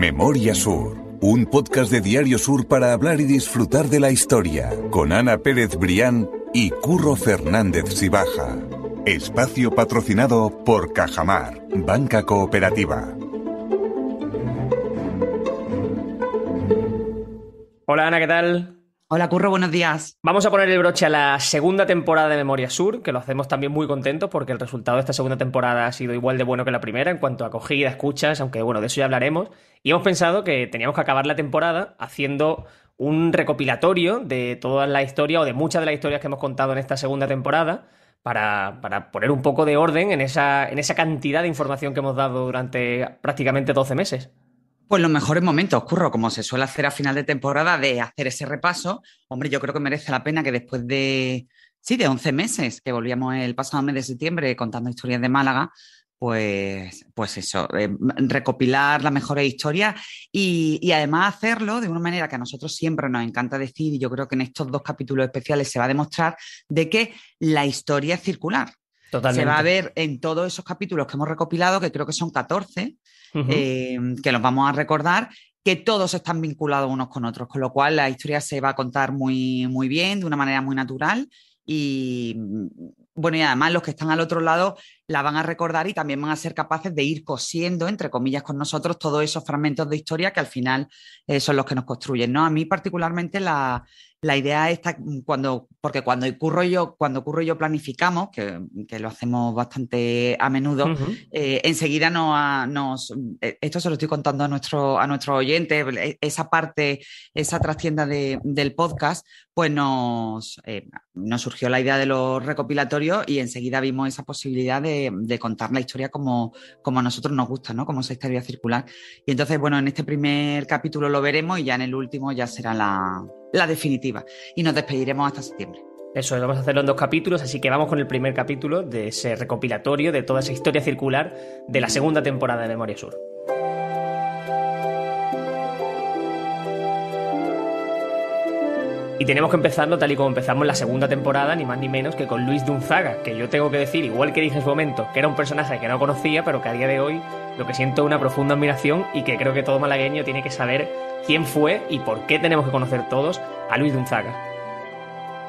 Memoria Sur, un podcast de Diario Sur para hablar y disfrutar de la historia, con Ana Pérez Brián y Curro Fernández Sibaja. Espacio patrocinado por Cajamar, Banca Cooperativa. Hola Ana, ¿qué tal? Hola Curro, buenos días. Vamos a poner el broche a la segunda temporada de Memoria Sur, que lo hacemos también muy contentos porque el resultado de esta segunda temporada ha sido igual de bueno que la primera en cuanto a acogida, escuchas, aunque bueno, de eso ya hablaremos. Y hemos pensado que teníamos que acabar la temporada haciendo un recopilatorio de toda la historia o de muchas de las historias que hemos contado en esta segunda temporada. Para, para poner un poco de orden en esa, en esa cantidad de información que hemos dado durante prácticamente 12 meses. Pues los mejores momentos, curro, como se suele hacer a final de temporada, de hacer ese repaso. Hombre, yo creo que merece la pena que después de, sí, de 11 meses, que volvíamos el pasado mes de septiembre contando historias de Málaga, pues, pues eso, eh, recopilar las mejores historias y, y, además hacerlo de una manera que a nosotros siempre nos encanta decir, y yo creo que en estos dos capítulos especiales se va a demostrar, de que la historia es circular. Totalmente. Se va a ver en todos esos capítulos que hemos recopilado, que creo que son 14, uh -huh. eh, que los vamos a recordar, que todos están vinculados unos con otros, con lo cual la historia se va a contar muy, muy bien, de una manera muy natural. Y bueno, y además los que están al otro lado la van a recordar y también van a ser capaces de ir cosiendo, entre comillas, con nosotros todos esos fragmentos de historia que al final eh, son los que nos construyen. ¿no? A mí particularmente la, la idea está cuando, porque cuando curro yo, cuando curro yo planificamos, que, que lo hacemos bastante a menudo, uh -huh. eh, enseguida nos, nos, esto se lo estoy contando a nuestro, a nuestros oyentes, esa parte, esa trastienda de, del podcast, pues nos, eh, nos surgió la idea de los recopilatorios y enseguida vimos esa posibilidad de, de, contar la historia como, como a nosotros nos gusta, ¿no? Como esa historia circular. Y entonces, bueno, en este primer capítulo lo veremos y ya en el último ya será la, la definitiva. Y nos despediremos hasta septiembre. Eso, vamos a hacerlo en dos capítulos, así que vamos con el primer capítulo de ese recopilatorio de toda esa historia circular de la segunda temporada de Memoria Sur. Y tenemos que empezarlo tal y como empezamos la segunda temporada, ni más ni menos que con Luis de Unzaga, que yo tengo que decir, igual que dije en su momento, que era un personaje que no conocía, pero que a día de hoy lo que siento es una profunda admiración y que creo que todo malagueño tiene que saber quién fue y por qué tenemos que conocer todos a Luis de Unzaga.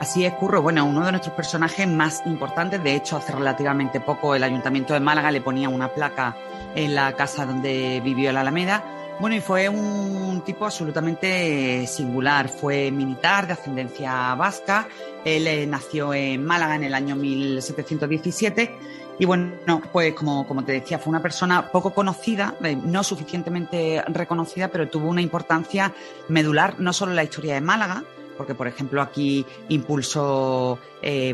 Así es, Curro. Bueno, uno de nuestros personajes más importantes, de hecho, hace relativamente poco el Ayuntamiento de Málaga le ponía una placa en la casa donde vivió la Alameda. Bueno, y fue un tipo absolutamente singular. Fue militar de ascendencia vasca. Él eh, nació en Málaga en el año 1717. Y bueno, pues como, te decía, fue una persona poco conocida, eh, no suficientemente reconocida, pero tuvo una importancia medular no solo en la historia de Málaga, porque por ejemplo aquí impulsó eh,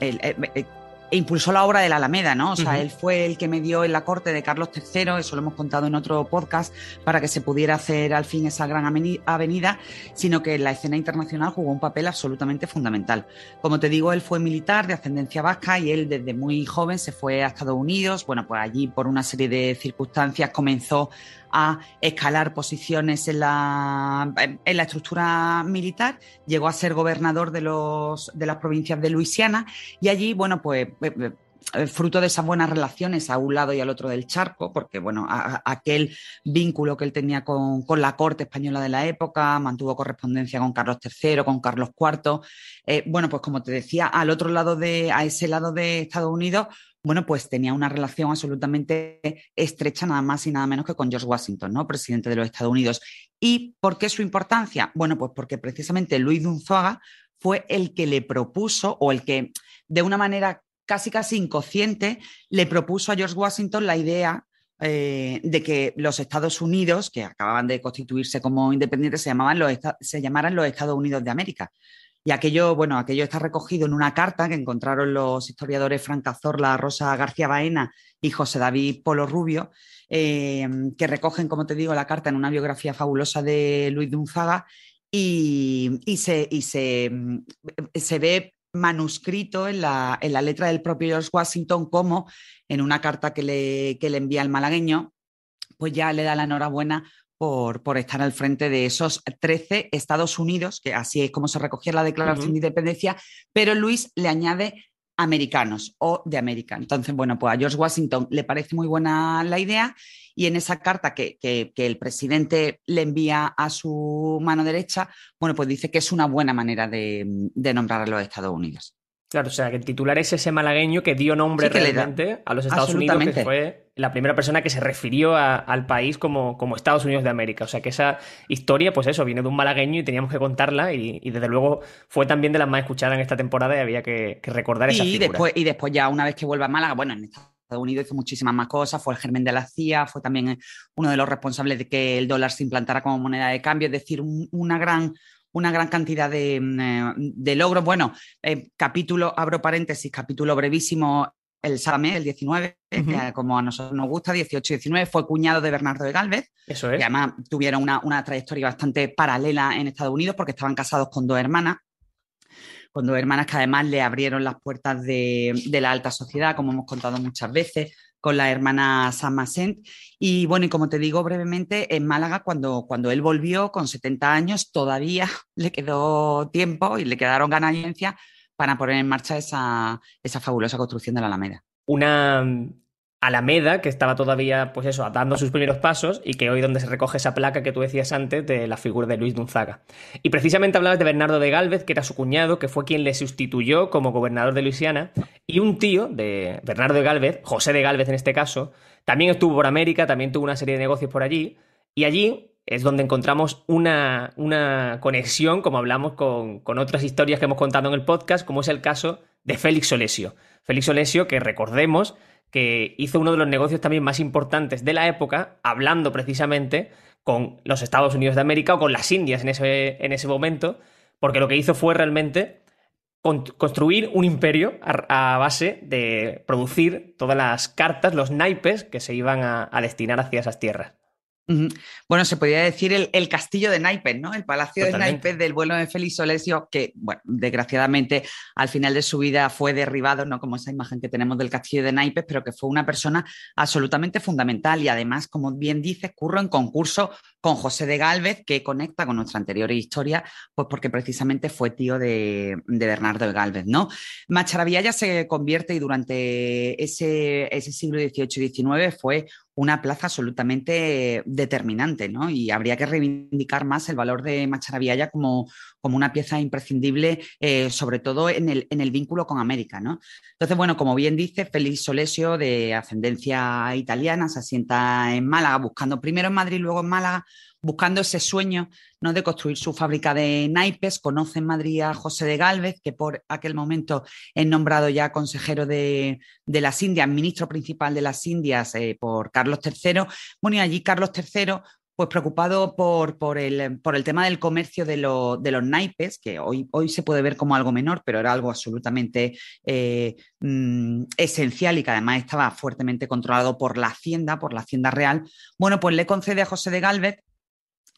el, impulsó la obra de la Alameda, ¿no? O sea, uh -huh. él fue el que me dio en la corte de Carlos III, eso lo hemos contado en otro podcast, para que se pudiera hacer al fin esa gran avenida, sino que en la escena internacional jugó un papel absolutamente fundamental. Como te digo, él fue militar de ascendencia vasca y él desde muy joven se fue a Estados Unidos. Bueno, pues allí por una serie de circunstancias comenzó a escalar posiciones en la, en la estructura militar, llegó a ser gobernador de, los, de las provincias de Luisiana y allí, bueno, pues fruto de esas buenas relaciones a un lado y al otro del charco, porque bueno, a, aquel vínculo que él tenía con, con, la corte española de la época, mantuvo correspondencia con Carlos III, con Carlos IV. Eh, bueno, pues como te decía, al otro lado de, a ese lado de Estados Unidos, bueno, pues tenía una relación absolutamente estrecha, nada más y nada menos que con George Washington, ¿no? Presidente de los Estados Unidos. ¿Y por qué su importancia? Bueno, pues porque precisamente Luis de Unzuaga fue el que le propuso, o el que de una manera casi casi inconsciente, le propuso a George Washington la idea eh, de que los Estados Unidos, que acababan de constituirse como independientes, se, llamaban los, se llamaran los Estados Unidos de América. Y aquello, bueno, aquello está recogido en una carta que encontraron los historiadores Frank Cazorla, Rosa García Baena y José David Polo Rubio, eh, que recogen, como te digo, la carta en una biografía fabulosa de Luis de Unzaga y, y, se, se, se, ve manuscrito en la, en la, letra del propio George Washington como en una carta que le, que le envía al malagueño, pues ya le da la enhorabuena por, por, estar al frente de esos 13 Estados Unidos, que así es como se recogía la Declaración uh -huh. de Independencia, pero Luis le añade americanos o de América. Entonces, bueno, pues a George Washington le parece muy buena la idea y en esa carta que, el presidente le envía a su mano derecha, bueno, pues dice que es una buena manera de, nombrar a los Estados Unidos. Claro, o sea, que el titular es ese malagueño que dio nombre realmente a los Estados Unidos, que fue la primera persona que se refirió al país como, como, Estados Unidos de América. O sea, que esa historia, pues eso, viene de un malagueño y teníamos que contarla y, desde luego fue también de las más escuchadas en esta temporada y había que, recordar esa y Después, y después ya una vez que vuelva a Málaga, bueno, en Estados Unidos hizo muchísimas más cosas, fue el germen de la CIA, fue también uno de los responsables de que el dólar se implantara como moneda de cambio, es decir, una gran una gran cantidad de, mm, eh, logros. Bueno, eh, capítulo, abro paréntesis, capítulo brevísimo, el Salame, el 19, como a nosotros nos gusta, 18-19, fue cuñado de Bernardo de Galvez. Eso es. Y además tuvieron una, trayectoria bastante paralela en Estados Unidos porque estaban casados con dos hermanas con dos hermanas que además le abrieron las puertas de, de, la alta sociedad, como hemos contado muchas veces con la hermana San Macent. Y bueno, y como te digo brevemente, en Málaga, cuando, cuando él volvió con 70 años, todavía le quedó tiempo y le quedaron ganancias para poner en marcha esa, esa fabulosa construcción de la Alameda. Una Alameda, que estaba todavía, pues eso, dando sus primeros pasos y que hoy donde se recoge esa placa que tú decías antes de la figura de Luis Gonzaga. Y precisamente hablabas de Bernardo de Galvez, que era su cuñado, que fue quien le sustituyó como gobernador de Luisiana, y un tío de Bernardo de Galvez, José de Galvez en este caso, también estuvo por América, también tuvo una serie de negocios por allí, y allí es donde encontramos una, una conexión, como hablamos con, con otras historias que hemos contado en el podcast, como es el caso de Félix Olesio. Félix Olesio, que recordemos, que hizo uno de los negocios también más importantes de la época, hablando precisamente con los Estados Unidos de América o con las Indias en ese, en ese momento, porque lo que hizo fue realmente construir un imperio a, base de producir todas las cartas, los naipes que se iban a destinar hacia esas tierras. Bueno, se podría decir el, castillo de naipes, ¿no? El palacio de naipes del vuelo de Félix Olesio, que, bueno, desgraciadamente al final de su vida fue derribado, no como esa imagen que tenemos del castillo de naipes, pero que fue una persona absolutamente fundamental y además, como bien dices, curro en concurso con José de Galvez, que conecta con nuestra anterior historia, pues porque precisamente fue tío de, Bernardo de Galvez, ¿no? Macharavilla se convierte y durante ese, siglo XVIII y XIX fue una plaza absolutamente determinante, ¿no? Y habría que reivindicar más el valor de Macharabiaya como, como una pieza imprescindible, eh, sobre todo en el, en el, vínculo con América, ¿no? Entonces, bueno, como bien dice, Félix Solesio, de ascendencia italiana, se asienta en Málaga, buscando primero en Madrid, luego en Málaga, buscando ese sueño ¿no? de construir su fábrica de naipes. Conoce en Madrid a José de Galvez, que por aquel momento es nombrado ya consejero de, las Indias, ministro principal de las Indias eh, por Carlos III. Bueno, y allí Carlos III pues preocupado por, por, el, por, el, tema del comercio de, de, los naipes, que hoy, hoy se puede ver como algo menor, pero era algo absolutamente eh, mm, esencial y que además estaba fuertemente controlado por la Hacienda, por la Hacienda Real. Bueno, pues le concede a José de Galvez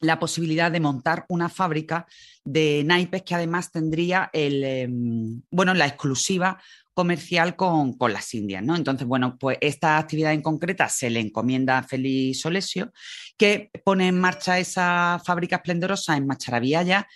la posibilidad de montar una fábrica de naipes que además tendría el, em, bueno, la exclusiva comercial con, las Indias. ¿no? Entonces, bueno, pues esta actividad en concreta se le encomienda a Félix Solesio, que pone en marcha esa fábrica esplendorosa en Macharabiaya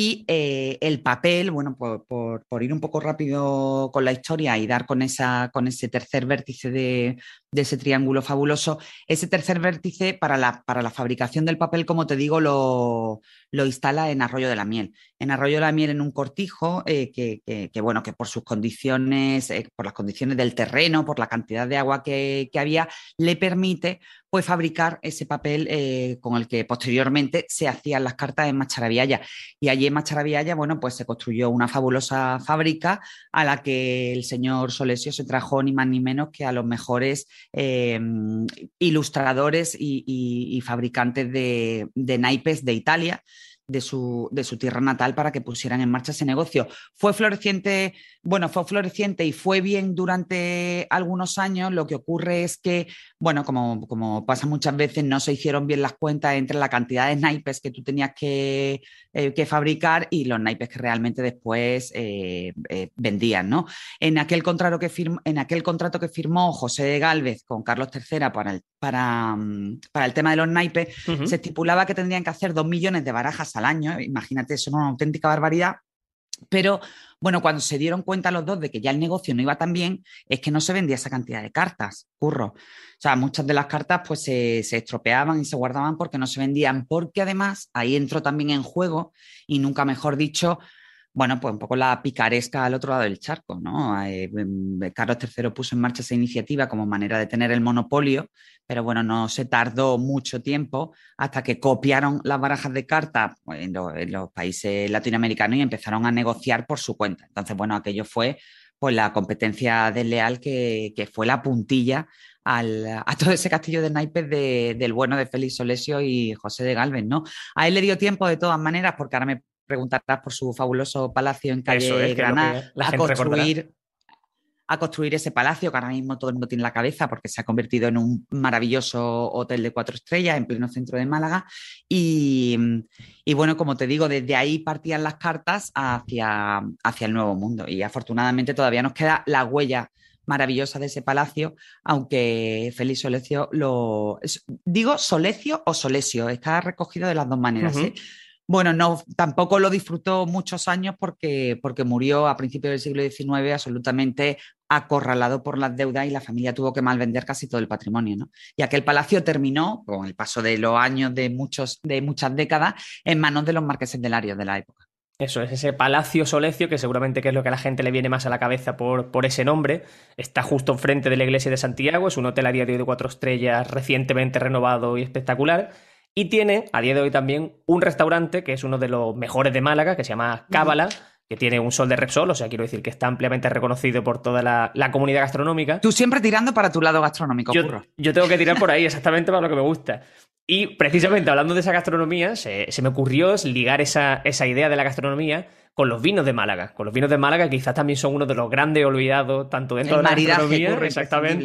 y eh, el papel, bueno, por, ir un poco rápido con la historia y dar con, esa, con ese tercer vértice de, ese triángulo fabuloso, ese tercer vértice para la, para la fabricación del papel, como te digo, lo, lo, instala en Arroyo de la Miel. En Arroyo de la Miel, en un cortijo eh, que, bueno, que por sus condiciones, eh, por las condiciones del terreno, por la cantidad de agua que, había, le permite pues, fabricar ese papel con el que posteriormente se hacían las cartas en Macharabiaya. Y allí en bueno, pues se construyó una fabulosa fábrica a la que el señor Solesio se trajo ni más ni menos que a los mejores em, ilustradores y, fabricantes de, de naipes de Italia de su, de su, tierra natal para que pusieran en marcha ese negocio. Fue floreciente, bueno, fue floreciente y fue bien durante algunos años. Lo que ocurre es que, bueno, como, como pasa muchas veces, no se hicieron bien las cuentas entre la cantidad de naipes que tú tenías que, eh, fabricar y los naipes que realmente después eh, eh, vendían, ¿no? En aquel, contrato que firmó, en aquel contrato que firmó José de Galvez con Carlos III para el, para, mm, para el tema de los naipes, se estipulaba que tendrían que hacer dos millones de barajas al año, imagínate, eso es una auténtica barbaridad. Pero bueno, cuando se dieron cuenta los dos de que ya el negocio no iba tan bien, es que no se vendía esa cantidad de cartas, curro. O sea, muchas de las cartas pues se, se, estropeaban y se guardaban porque no se vendían, porque además ahí entró también en juego, y nunca mejor dicho, bueno, pues un poco la picaresca al otro lado del charco, ¿no? Eh, em, Carlos III puso en marcha esa iniciativa como manera de tener el monopolio, pero bueno, no se tardó mucho tiempo hasta que copiaron las barajas de cartas pues, en, los países latinoamericanos y empezaron a negociar por su cuenta. Entonces, bueno, aquello fue pues la competencia desleal que, que fue la puntilla a todo ese castillo de naipes del bueno de Félix Solesio y José de Galvez, ¿no? A él le dio tiempo de todas maneras, porque ahora me preguntarás por su fabuloso palacio en calle Granada, a construir a construir ese palacio que ahora mismo todo el mundo tiene en la cabeza porque se ha convertido en un maravilloso hotel de cuatro estrellas en pleno centro de Málaga. Y, bueno, como te digo, desde ahí partían las cartas hacia, hacia el nuevo mundo. Y afortunadamente todavía nos queda la huella maravillosa de ese palacio, aunque Félix Solecio lo... Digo Solecio o Solesio, está recogido de las dos maneras. Bueno, no, tampoco lo disfrutó muchos años porque, porque murió a principios del siglo XIX absolutamente acorralado por las deudas y la familia tuvo que malvender casi todo el patrimonio. ¿no? Y aquel palacio terminó, con el paso de los años de, muchos, de muchas décadas, en manos de los marqueses de Larios de la época. Eso es, ese Palacio Solecio, que seguramente que es lo que a la gente le viene más a la cabeza por, por ese nombre. Está justo enfrente de la iglesia de Santiago, es un hotel a día de hoy de cuatro estrellas recientemente renovado y espectacular. Y tiene, a día de hoy también, un restaurante que es uno de los mejores de Málaga, que se llama Cábala, que tiene un sol de Repsol, o sea, quiero decir que está ampliamente reconocido por toda la, comunidad gastronómica. Tú siempre tirando para tu lado gastronómico, yo, yo tengo que tirar por ahí, exactamente para lo que me gusta. Y precisamente hablando de esa gastronomía, se, me ocurrió ligar esa, esa idea de la gastronomía con los vinos de Málaga. Con los vinos de Málaga, quizás también son uno de los grandes olvidados, tanto dentro de la gastronomía, exactamente,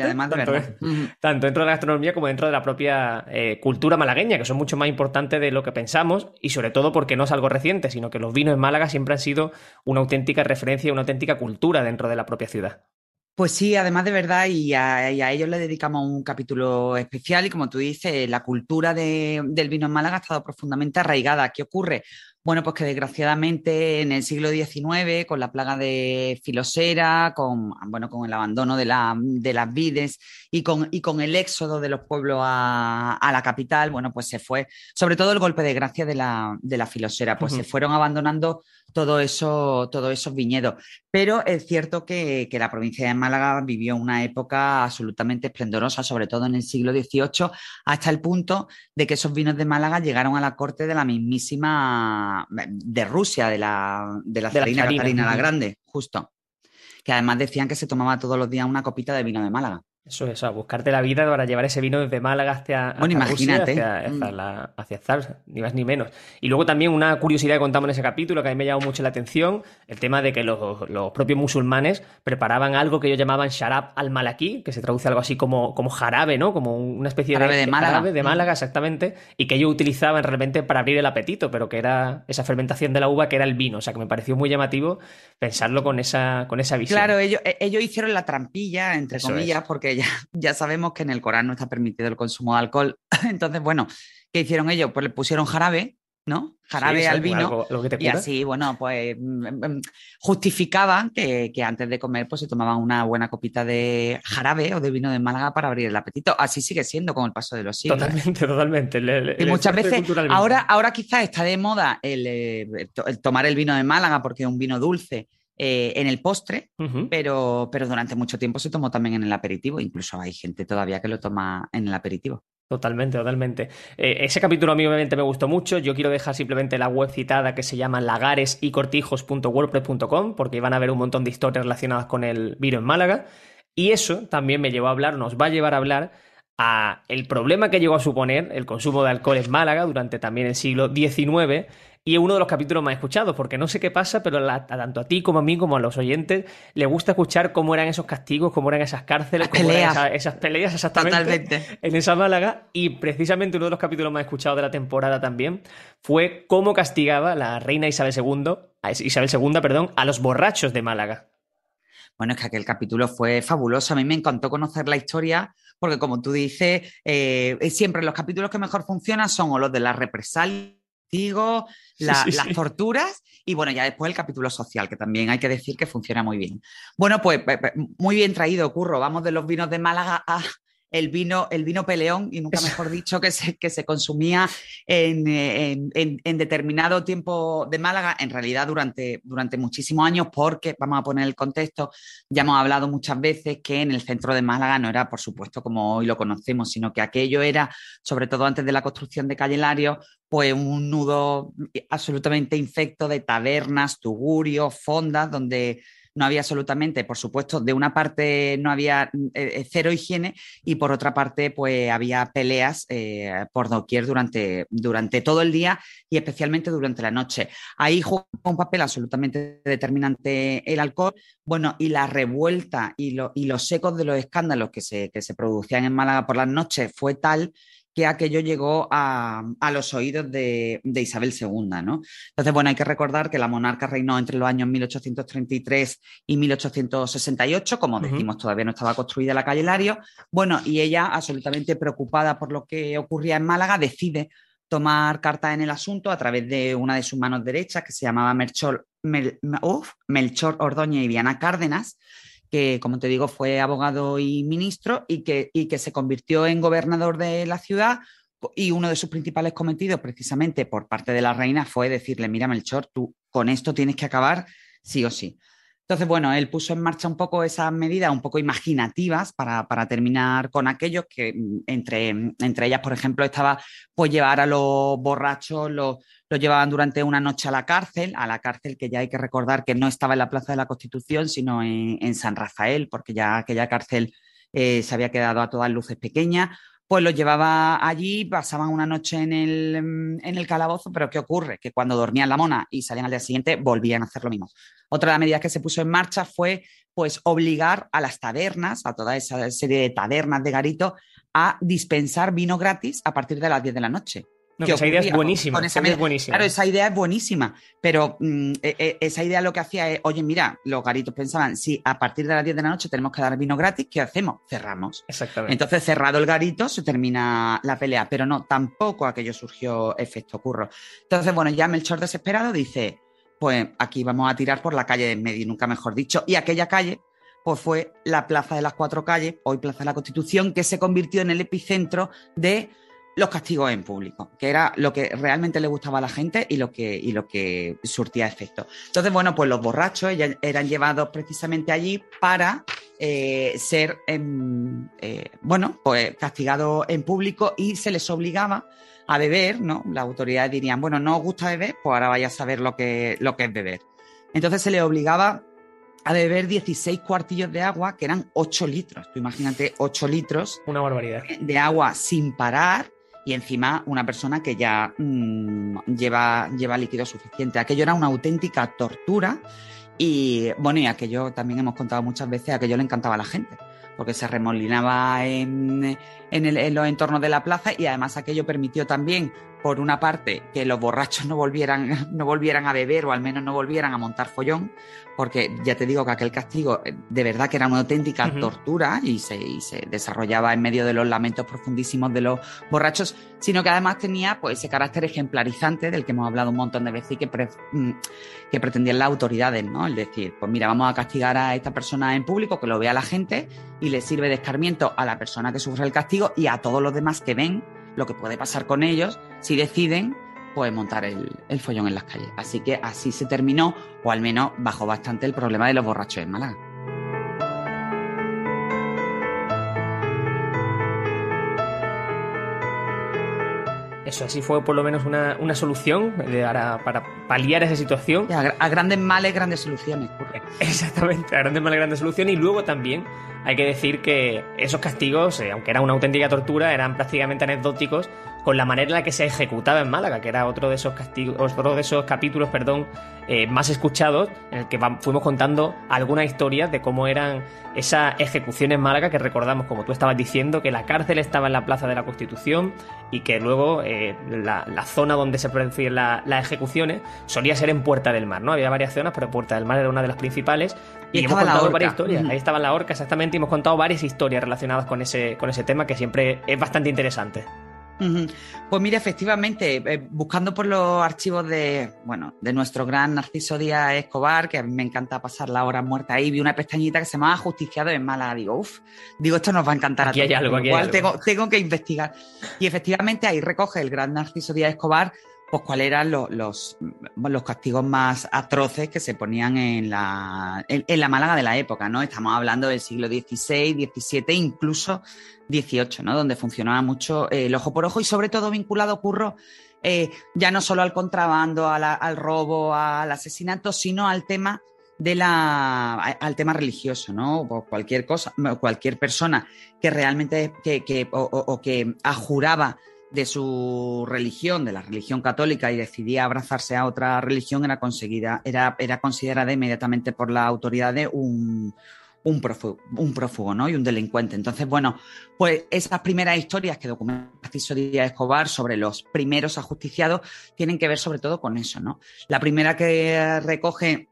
tanto, dentro de la gastronomía como dentro de la propia eh, cultura malagueña, que son mucho más importantes de lo que pensamos, y sobre todo porque no es algo reciente, sino que los vinos en Málaga siempre han sido una auténtica referencia una auténtica cultura dentro de la propia ciudad. Pues sí, además de verdad, y a, ellos le dedicamos un capítulo especial, y como tú dices, la cultura del vino en Málaga ha estado profundamente arraigada. ¿Qué ocurre? Bueno, pues que desgraciadamente en el siglo XIX, con la plaga de filosera, con, bueno, con el abandono de, la, de las vides y con, y con, el éxodo de los pueblos a, la capital, bueno, pues se fue, sobre todo el golpe de gracia de la, de la filosera, pues se fueron abandonando todo eso, todos esos viñedos. Pero es cierto que, la provincia de Málaga vivió una época absolutamente esplendorosa, sobre todo en el siglo XVIII, hasta el punto de que esos vinos de Málaga llegaron a la corte de la mismísima, de Rusia, de la, de la Catarina la Grande, justo. Que además decían que se tomaba todos los días una copita de vino de Málaga. Eso es, a buscarte la vida para llevar ese vino desde Málaga hacia, bueno, imagínate. hacia, hacia, mm. ni más ni menos. Y luego también una curiosidad que contamos en ese capítulo que a mí me llamó mucho la atención, el tema de que los, propios musulmanes preparaban algo que ellos llamaban sharab al-malaki, que se traduce algo así como, como jarabe, ¿no? Como una especie de, de Málaga. de mm. Málaga, exactamente, y que ellos utilizaban realmente para abrir el apetito, pero que era esa fermentación de la uva que era el vino. O sea, que me pareció muy llamativo pensarlo con esa, con esa visión. Claro, ellos, e, ellos hicieron la trampilla, entre comillas, porque ya, sabemos que en el Corán no está permitido el consumo de alcohol. Entonces, bueno, ¿qué hicieron ellos? Pues le pusieron jarabe, ¿no? Jarabe al vino. y así, bueno, pues mm, mm, mm, justificaban que, antes de comer pues se tomaban una buena copita de jarabe o de vino de Málaga para abrir el apetito. Así sigue siendo con el paso de los siglos. Totalmente, totalmente. y muchas veces, ahora, ahora quizás está de moda eh, el tomar el vino de Málaga porque es un vino dulce eh, en el postre, pero, pero durante mucho tiempo se tomó también en el aperitivo. Incluso hay gente todavía que lo toma en el aperitivo. Totalmente, totalmente. Eh, ese capítulo a mí obviamente me gustó mucho. Yo quiero dejar simplemente la web citada que se llama lagaresycortijos.wordpress.com porque van a ver un montón de historias relacionadas con el vino en Málaga. Y eso también me llevó a hablar, nos va a llevar a hablar a el problema que llegó a suponer el consumo de alcohol en Málaga durante también el siglo XIX y es uno de los capítulos más escuchados, porque no sé qué pasa, pero tanto a ti como a mí, como a los oyentes, le gusta escuchar cómo eran esos castigos, cómo eran esas cárceles, cómo eran esas, peleas exactamente en esa Málaga. Y precisamente uno de los capítulos más escuchados de la temporada también fue cómo castigaba la reina Isabel II, Isabel II, perdón, a los borrachos de Málaga. Bueno, es que aquel capítulo fue fabuloso. A mí me encantó conocer la historia, porque como tú dices, eh, siempre los capítulos que mejor funcionan son o los de la represalia castigos, las torturas y bueno, ya después el capítulo social, que también hay que decir que funciona muy bien. Bueno, pues muy bien traído, Curro. Vamos de los vinos de Málaga a, el vino, el vino peleón, y nunca mejor dicho, que se, que se consumía en, en, determinado tiempo de Málaga, en realidad durante, durante muchísimos años, porque, vamos a poner el contexto, ya hemos hablado muchas veces que en el centro de Málaga no era, por supuesto, como hoy lo conocemos, sino que aquello era, sobre todo antes de la construcción de Calle Lario, pues un nudo absolutamente infecto de tabernas, tugurios, fondas, donde no había absolutamente, por supuesto, de una parte no había eh, eh, cero higiene y por otra parte, pues había peleas eh, por doquier durante, durante todo el día y especialmente durante la noche. Ahí jugó un papel absolutamente determinante el alcohol, bueno, y la revuelta y, y los ecos de los escándalos que se, que se producían en Málaga por las noches fue tal que aquello llegó a, los oídos de, Isabel II. ¿no? Entonces, bueno, hay que recordar que la monarca reinó entre los años 1833 y 1868, como decimos, todavía no estaba construida la calle Lario. Bueno, y ella, absolutamente preocupada por lo que ocurría en Málaga, decide tomar carta en el asunto a través de una de sus manos derechas, que se llamaba Melchor, Melchor Ordóñez y Viana Cárdenas, que, como te digo, fue abogado y ministro y que, y que se convirtió en gobernador de la ciudad. Y uno de sus principales cometidos, precisamente por parte de la reina, fue decirle, mira, Melchor, tú con esto tienes que acabar sí o sí. Entonces, bueno, él puso en marcha un poco esas medidas un poco imaginativas para, terminar con aquellos que mm, entre, entre ellas, por ejemplo, estaba pues llevar a los borrachos, los, llevaban durante una noche a la cárcel, a la cárcel que ya hay que recordar que no estaba en la Plaza de la Constitución, sino en, San Rafael, porque ya aquella cárcel eh, se había quedado a todas luces pequeña pues los llevaba allí, pasaban una noche en el, en el, calabozo, pero ¿qué ocurre? Que cuando dormían la mona y salían al día siguiente, volvían a hacer lo mismo. Otra de las medidas que se puso en marcha fue pues obligar a las tabernas, a toda esa serie de tabernas de garito, a dispensar vino gratis a partir de las 10 de la noche esa idea es buenísima, Claro, esa idea es buenísima, pero mm, e, e, esa idea lo que hacía es, oye, mira, los garitos pensaban, si a partir de las 10 de la noche tenemos que dar vino gratis, ¿qué hacemos? Cerramos. Exactamente. Entonces, cerrado el garito, se termina la pelea, pero no, tampoco aquello surgió efecto curro. Entonces, bueno, ya Melchor desesperado dice, pues aquí vamos a tirar por la calle de medio, nunca mejor dicho, y aquella calle pues fue la Plaza de las Cuatro Calles, hoy Plaza de la Constitución, que se convirtió en el epicentro de los castigos en público, que era lo que realmente le gustaba a la gente y lo que, y lo que surtía efecto. Entonces, bueno, pues los borrachos eran llevados precisamente allí para eh, ser, em, eh, bueno, pues castigados en público y se les obligaba a beber, ¿no? Las autoridades dirían, bueno, no os gusta beber, pues ahora vaya a saber lo que, lo que es beber. Entonces se les obligaba a beber 16 cuartillos de agua, que eran 8 litros. Tú imagínate 8 litros. Una barbaridad. De agua sin parar y encima una persona que ya mm, lleva, lleva líquido suficiente. Aquello era una auténtica tortura y bueno, y aquello también hemos contado muchas veces, aquello le encantaba a la gente porque se remolinaba en, en, los entornos de la plaza y además aquello permitió también, por una parte, que los borrachos no volvieran, no volvieran a beber o al menos no volvieran a montar follón, porque ya te digo que aquel castigo eh, de verdad que era una auténtica tortura y se, se, desarrollaba en medio de los lamentos profundísimos de los borrachos, sino que además tenía pues, ese carácter ejemplarizante del que hemos hablado un montón de veces y que, mm, que pretendían las autoridades, ¿no? El decir, pues mira, vamos a castigar a esta persona en público, que lo vea la gente y le sirve de escarmiento a la persona que sufre el castigo y a todos los demás que ven lo que puede pasar con ellos si deciden pues montar el, el, follón en las calles. Así que así se terminó, o al menos bajó bastante el problema de los borrachos en Málaga. Eso así fue por lo menos una, una solución para, para, paliar esa situación. A, grandes males, grandes soluciones. Exactamente, a grandes males, grandes soluciones. Y luego también hay que decir que esos castigos, eh, aunque era una auténtica tortura, eran prácticamente anecdóticos con la manera en la que se ejecutaba en Málaga, que era otro de esos castigos, otro de esos capítulos, perdón, eh, más escuchados, en el que fuimos contando algunas historias de cómo eran esas ejecuciones en Málaga, que recordamos, como tú estabas diciendo, que la cárcel estaba en la Plaza de la Constitución y que luego eh, la, zona donde se producían las ejecuciones solía ser en Puerta del Mar, ¿no? Había varias zonas, pero Puerta del Mar era una de las principales. Y, hemos contado varias historias. Ahí estaba la horca, exactamente, hemos contado varias historias relacionadas con ese, con ese tema que siempre es bastante interesante. Pues mira, efectivamente, eh, buscando por los archivos de, bueno, de nuestro gran Narciso Díaz Escobar, que a mí me encanta pasar la hora muerta ahí, vi una pestañita que se ha Justiciado en Málaga. Digo, uff, digo, esto nos va a encantar aquí a todos. Hay algo, aquí hay algo. Tengo, que investigar. Y efectivamente ahí recoge el gran Narciso Díaz Escobar pues cuáles eran los, los, los, castigos más atroces que se ponían en la, en, la Málaga de la época, ¿no? Estamos hablando del siglo XVI, XVII, incluso XVIII, ¿no? Donde funcionaba mucho eh, el ojo por ojo y sobre todo vinculado, Curro, eh, ya no solo al contrabando, al robo, al asesinato, sino al tema de la al tema religioso, ¿no? O cualquier cosa, cualquier persona que realmente que, que o, o, que ajuraba de su religión, de la religión católica, y decidía abrazarse a otra religión, era, conseguida, era, era considerada inmediatamente por la autoridad de un, un prófugo, un ¿no? Y un delincuente. Entonces, bueno, pues esas primeras historias que documenta Narciso Díaz Escobar sobre los primeros ajusticiados tienen que ver sobre todo con eso, ¿no? La primera que recoge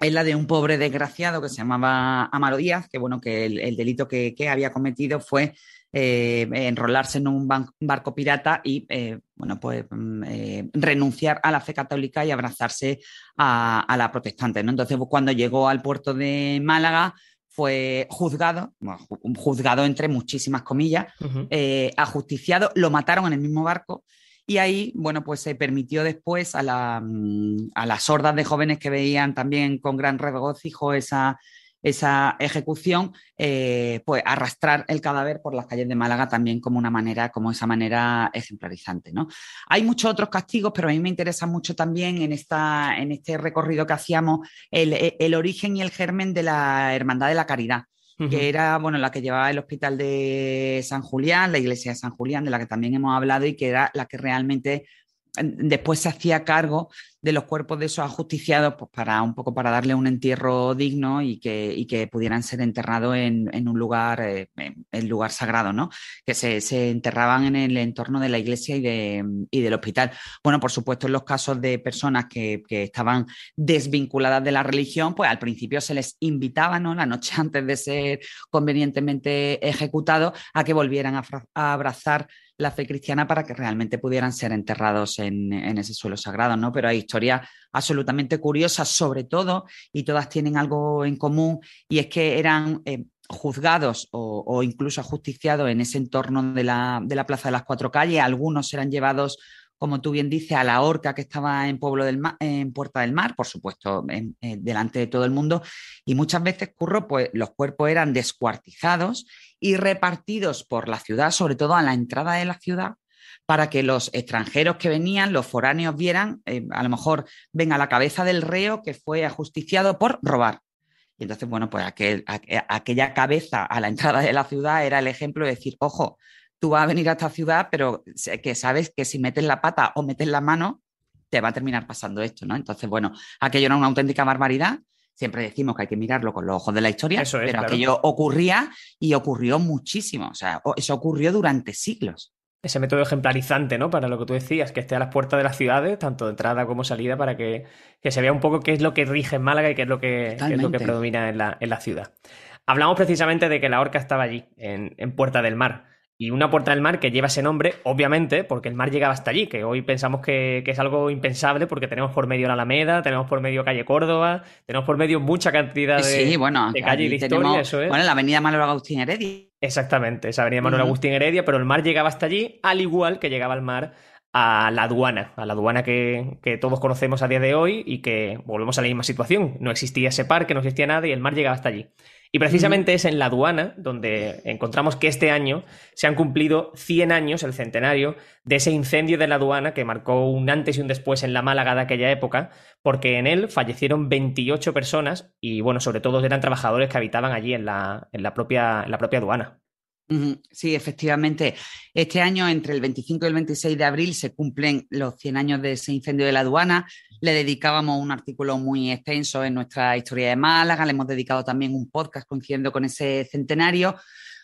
es la de un pobre desgraciado que se llamaba Amaro Díaz, que bueno, que el, delito que, que, había cometido fue eh, enrolarse en un barco pirata y, eh, bueno, pues mm, eh, renunciar a la fe católica y abrazarse a, la protestante, ¿no? Entonces, pues, cuando llegó al puerto de Málaga, fue juzgado, juzgado entre muchísimas comillas, ajusticiado, lo mataron en el mismo barco y ahí, bueno, pues se permitió después a, la, mm, a las hordas de jóvenes que veían también con gran regocijo esa, esa ejecución, eh, pues arrastrar el cadáver por las calles de Málaga también como una manera, como esa manera ejemplarizante. ¿no? Hay muchos otros castigos, pero a mí me interesa mucho también en, esta, en este recorrido que hacíamos el, origen y el germen de la Hermandad de la Caridad que era bueno, la que llevaba el hospital de San Julián, la iglesia de San Julián, de la que también hemos hablado y que era la que realmente después se hacía cargo de los cuerpos de esos ajusticiados pues para un poco para darle un entierro digno y que, y que pudieran ser enterrados en, en un lugar eh, en lugar sagrado no que se, se, enterraban en el entorno de la iglesia y, de, y del hospital. Bueno por supuesto en los casos de personas que, que, estaban desvinculadas de la religión pues al principio se les invitaba no la noche antes de ser convenientemente ejecutados a que volvieran a, a abrazar la fe cristiana para que realmente pudieran ser enterrados en, ese suelo sagrado, ¿no? Pero hay historias absolutamente curiosas, sobre todo, y todas tienen algo en común, y es que eran eh, juzgados o, incluso ajusticiados en ese entorno de la, de la Plaza de las Cuatro Calles, algunos eran llevados como tú bien dices, a la horca que estaba en Pueblo del en Puerta del Mar, por supuesto, delante de todo el mundo. Y muchas veces, Curro, pues los cuerpos eran descuartizados y repartidos por la ciudad, sobre todo a la entrada de la ciudad, para que los extranjeros que venían, los foráneos, vieran, eh, a lo mejor ven a la cabeza del reo que fue ajusticiado por robar. Y entonces, bueno, pues aquella cabeza a la entrada de la ciudad era el ejemplo de decir, ojo, tú vas a venir a esta ciudad, pero que sabes que si metes la pata o metes la mano, te va a terminar pasando esto, ¿no? Entonces, bueno, aquello era una auténtica barbaridad. Siempre decimos que hay que mirarlo con los ojos de la historia, pero aquello ocurría y ocurrió muchísimo. O sea, eso ocurrió durante siglos. Ese método ejemplarizante, ¿no? Para lo que tú decías, que esté a las puertas de las ciudades, tanto de entrada como salida, para que, se vea un poco qué es lo que rige en Málaga y qué es lo que, es lo que predomina en la, en la, ciudad. Hablamos precisamente de que la horca estaba allí, en, en Puerta del Mar y una puerta del mar que lleva ese nombre, obviamente, porque el mar llegaba hasta allí, que hoy pensamos que, es algo impensable porque tenemos por medio la Alameda, tenemos por medio calle Córdoba, tenemos por medio mucha cantidad de, sí, bueno, de calle y de historia, eso es. Bueno, la avenida Manuel Agustín Heredia. Exactamente, esa avenida Manuel Agustín Heredia, pero el mar llegaba hasta allí, al igual que llegaba el mar a la aduana, a la aduana que, que, todos conocemos a día de hoy y que volvemos a la misma situación. No existía ese parque, no existía nada y el mar llegaba hasta allí. Y precisamente es en la aduana donde encontramos que este año se han cumplido 100 años, el centenario, de ese incendio de la aduana que marcó un antes y un después en la Málaga de aquella época, porque en él fallecieron 28 personas y, bueno, sobre todo eran trabajadores que habitaban allí en la, en la, propia, en la propia aduana. Sí, efectivamente. Este año, entre el 25 y el 26 de abril, se cumplen los 100 años de ese incendio de la aduana. Le dedicábamos un artículo muy extenso en nuestra historia de Málaga, le hemos dedicado también un podcast coincidiendo con ese centenario.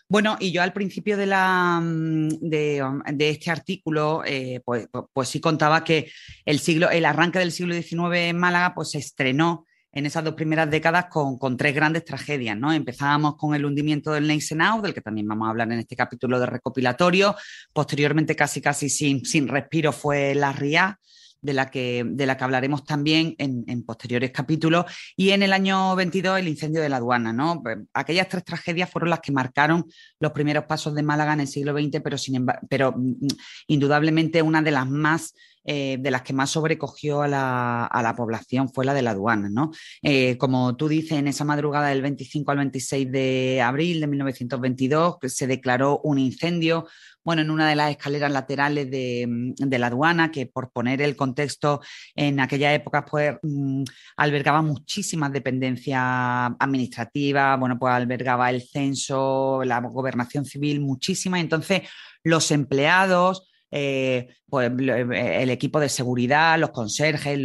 Bueno, y yo al principio de, la, mm, de, este artículo, eh, pues, pues, pues, sí contaba que el, siglo, el arranque del siglo XIX en Málaga pues, se estrenó en esas dos primeras décadas con, tres grandes tragedias, ¿no? Empezábamos con el hundimiento del Neisenau, del que también vamos a hablar en este capítulo de recopilatorio. Posteriormente, casi casi sin, sin respiro, fue la RIA, de la que, de la que hablaremos también en, posteriores capítulos. Y en el año 22, el incendio de la aduana. ¿no? Aquellas tres tragedias fueron las que marcaron los primeros pasos de Málaga en el siglo XX, pero, sin pero mm, indudablemente una de las más eh, de las que más sobrecogió a la, población fue la de la aduana. ¿no? Eh, como tú dices, en esa madrugada del 25 al 26 de abril de 1922 se declaró un incendio bueno, en una de las escaleras laterales de, la aduana, que por poner el contexto, en aquella época pues mm, albergaba muchísimas dependencias administrativas, bueno, pues albergaba el censo, la gobernación civil, muchísimas. Entonces, los empleados, eh, pues, eh, el equipo de seguridad, los conserjes,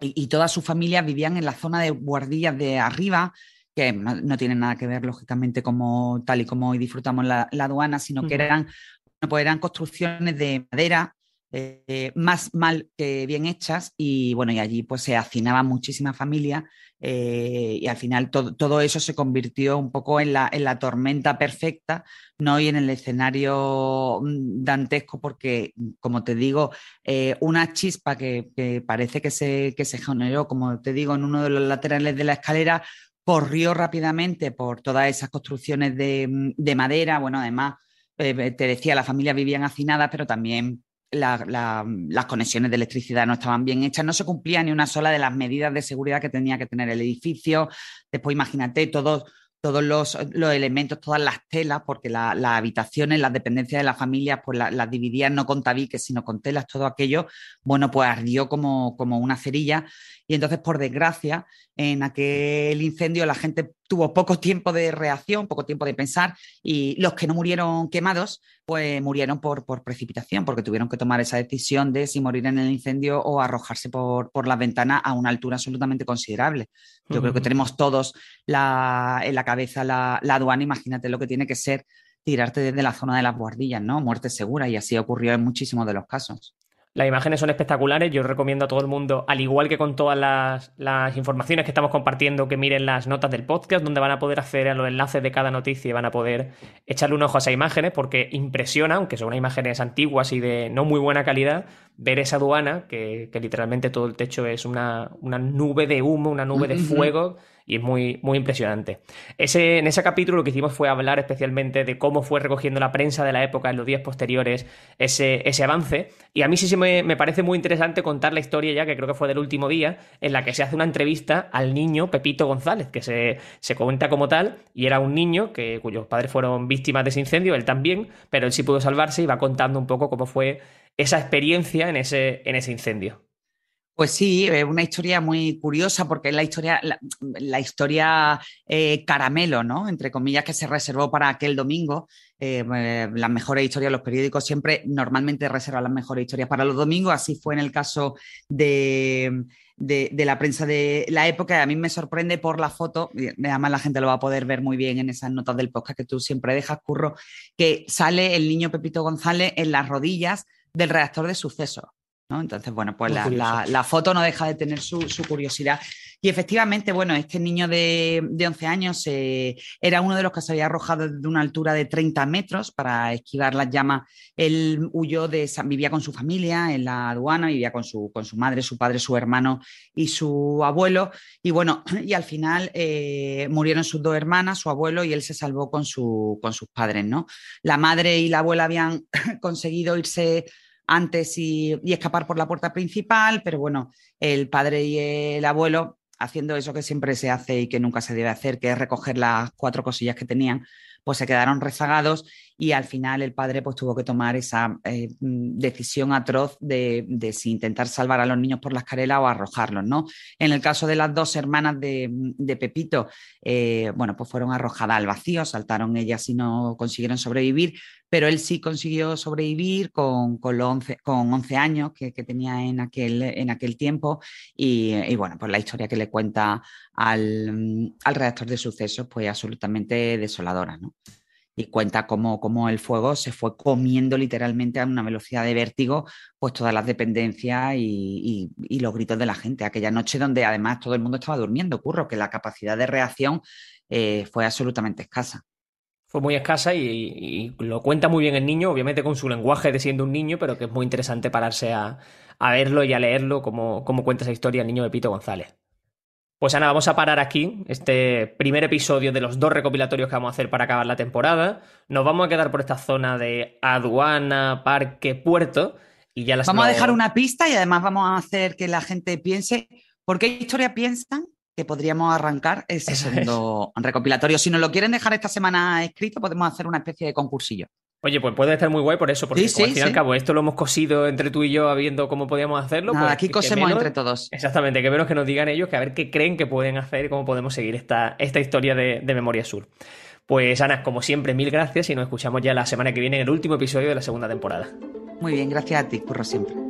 y, toda su familia vivían en la zona de guardillas de arriba, que no, tienen nada que ver, lógicamente, como tal y como hoy disfrutamos la, aduana, sino que eran, pues eran construcciones de madera eh, más mal que bien hechas y bueno, y allí pues se hacinaban muchísimas familias eh, y al final todo eso se convirtió un poco en la, en la tormenta perfecta, ¿no? Y en el escenario mm, dantesco porque, como te digo, eh, una chispa que, parece que se, que se generó, como te digo, en uno de los laterales de la escalera, corrió rápidamente por todas esas construcciones de, mm, madera, bueno, además... te decía, las familias vivían hacinadas, pero también las conexiones de electricidad no estaban bien hechas, no se cumplía ni una sola de las medidas de seguridad que tenía que tener el edificio. Después, imagínate, todos, todos los, elementos, todas las telas, porque las habitaciones, las dependencias de la familia, pues las dividían no con tabiques, sino con telas, todo aquello, bueno, pues ardió como, como una cerilla. Y entonces, por desgracia, en aquel incendio la gente tuvo poco tiempo de reacción, poco tiempo de pensar, y los que no murieron quemados, pues murieron por, por precipitación, porque tuvieron que tomar esa decisión de si morir en el incendio o arrojarse por, por la ventana a una altura absolutamente considerable. Yo creo que tenemos todos la, en la cabeza la, la aduana, imagínate lo que tiene que ser tirarte desde la zona de las guardillas, ¿no? Muerte segura, y así ocurrió en muchísimos de los casos. Las imágenes son espectaculares. Yo recomiendo a todo el mundo, al igual que con todas las, informaciones que estamos compartiendo, que miren las notas del podcast, donde van a poder acceder a los enlaces de cada noticia y van a poder echarle un ojo a esas imágenes, porque impresiona, aunque son imágenes antiguas y de no muy buena calidad, ver esa aduana, que, literalmente todo el techo es una, nube de humo, una nube de fuego y es muy, muy impresionante. Ese, en ese capítulo lo que hicimos fue hablar especialmente de cómo fue recogiendo la prensa de la época en los días posteriores ese, ese avance. Y a mí sí, sí me, me, parece muy interesante contar la historia ya, que creo que fue del último día, en la que se hace una entrevista al niño Pepito González, que se, se cuenta como tal, y era un niño que, cuyos padres fueron víctimas de ese incendio, él también, pero él sí pudo salvarse y va contando un poco cómo fue esa experiencia en ese, en ese incendio. Pues sí, es una historia muy curiosa porque es la historia, la, historia eh, caramelo, ¿no? Entre comillas, que se reservó para aquel domingo. Eh, eh, las mejores historias, los periódicos siempre normalmente reservan las mejores historias para los domingos. Así fue en el caso de, la prensa de la época. A mí me sorprende por la foto, además la gente lo va a poder ver muy bien en esas notas del podcast que tú siempre dejas, Curro, que sale el niño Pepito González en las rodillas del redactor de sucesos. Entonces, bueno, pues la, foto no deja de tener su, curiosidad. Y efectivamente, bueno, este niño de, 11 años eh, era uno de los que se había arrojado desde una altura de 30 metros para esquivar las llamas. Él huyó de, vivía con su familia en la aduana, vivía con su, con su madre, su padre, su hermano y su abuelo. Y bueno, y al final eh, murieron sus dos hermanas, su abuelo, y él se salvó con, su, con sus padres, ¿no? La madre y la abuela habían conseguido irse antes y, escapar por la puerta principal, pero bueno, el padre y el abuelo haciendo eso que siempre se hace y que nunca se debe hacer, que es recoger las cuatro cosillas que tenían, pues se quedaron rezagados y al final el padre pues tuvo que tomar esa eh, decisión atroz de, si intentar salvar a los niños por la escalera o arrojarlos, ¿no? En el caso de las dos hermanas de, Pepito, eh, bueno, pues fueron arrojadas al vacío, saltaron ellas y no consiguieron sobrevivir, pero él sí consiguió sobrevivir con, con, 11, con 11 años que, tenía en aquel, en aquel tiempo y, bueno, pues la historia que le cuenta al, al redactor de sucesos pues absolutamente desoladora. Y cuenta cómo, cómo, el fuego se fue comiendo literalmente a una velocidad de vértigo, pues todas las dependencias y, y, los gritos de la gente. Aquella noche donde además todo el mundo estaba durmiendo, curro, que la capacidad de reacción eh, fue absolutamente escasa. Fue muy escasa y, lo cuenta muy bien el niño, obviamente con su lenguaje de siendo un niño, pero que es muy interesante pararse a, verlo y a leerlo, como, como cuenta esa historia el niño de Pito González. Pues Ana, vamos a parar aquí este primer episodio de los dos recopilatorios que vamos a hacer para acabar la temporada. Nos vamos a quedar por esta zona de aduana, parque, puerto y ya las Vamos a dejar una pista y además vamos a hacer que la gente piense por qué historia piensan que podríamos arrancar ese segundo recopilatorio. Si nos lo quieren dejar esta semana escrito, podemos hacer una especie de concursillo. Oye, pues puede estar muy guay por eso, porque al fin y al cabo esto lo hemos cosido entre tú y yo viendo cómo podíamos hacerlo. pues, aquí cosemos entre todos. Exactamente, que menos que nos digan ellos que a ver qué creen que pueden hacer y cómo podemos seguir esta, esta historia de, de Memoria Sur. Pues Ana, como siempre, mil gracias y nos escuchamos ya la semana que viene en el último episodio de la segunda temporada. Muy bien, gracias a ti, curro siempre.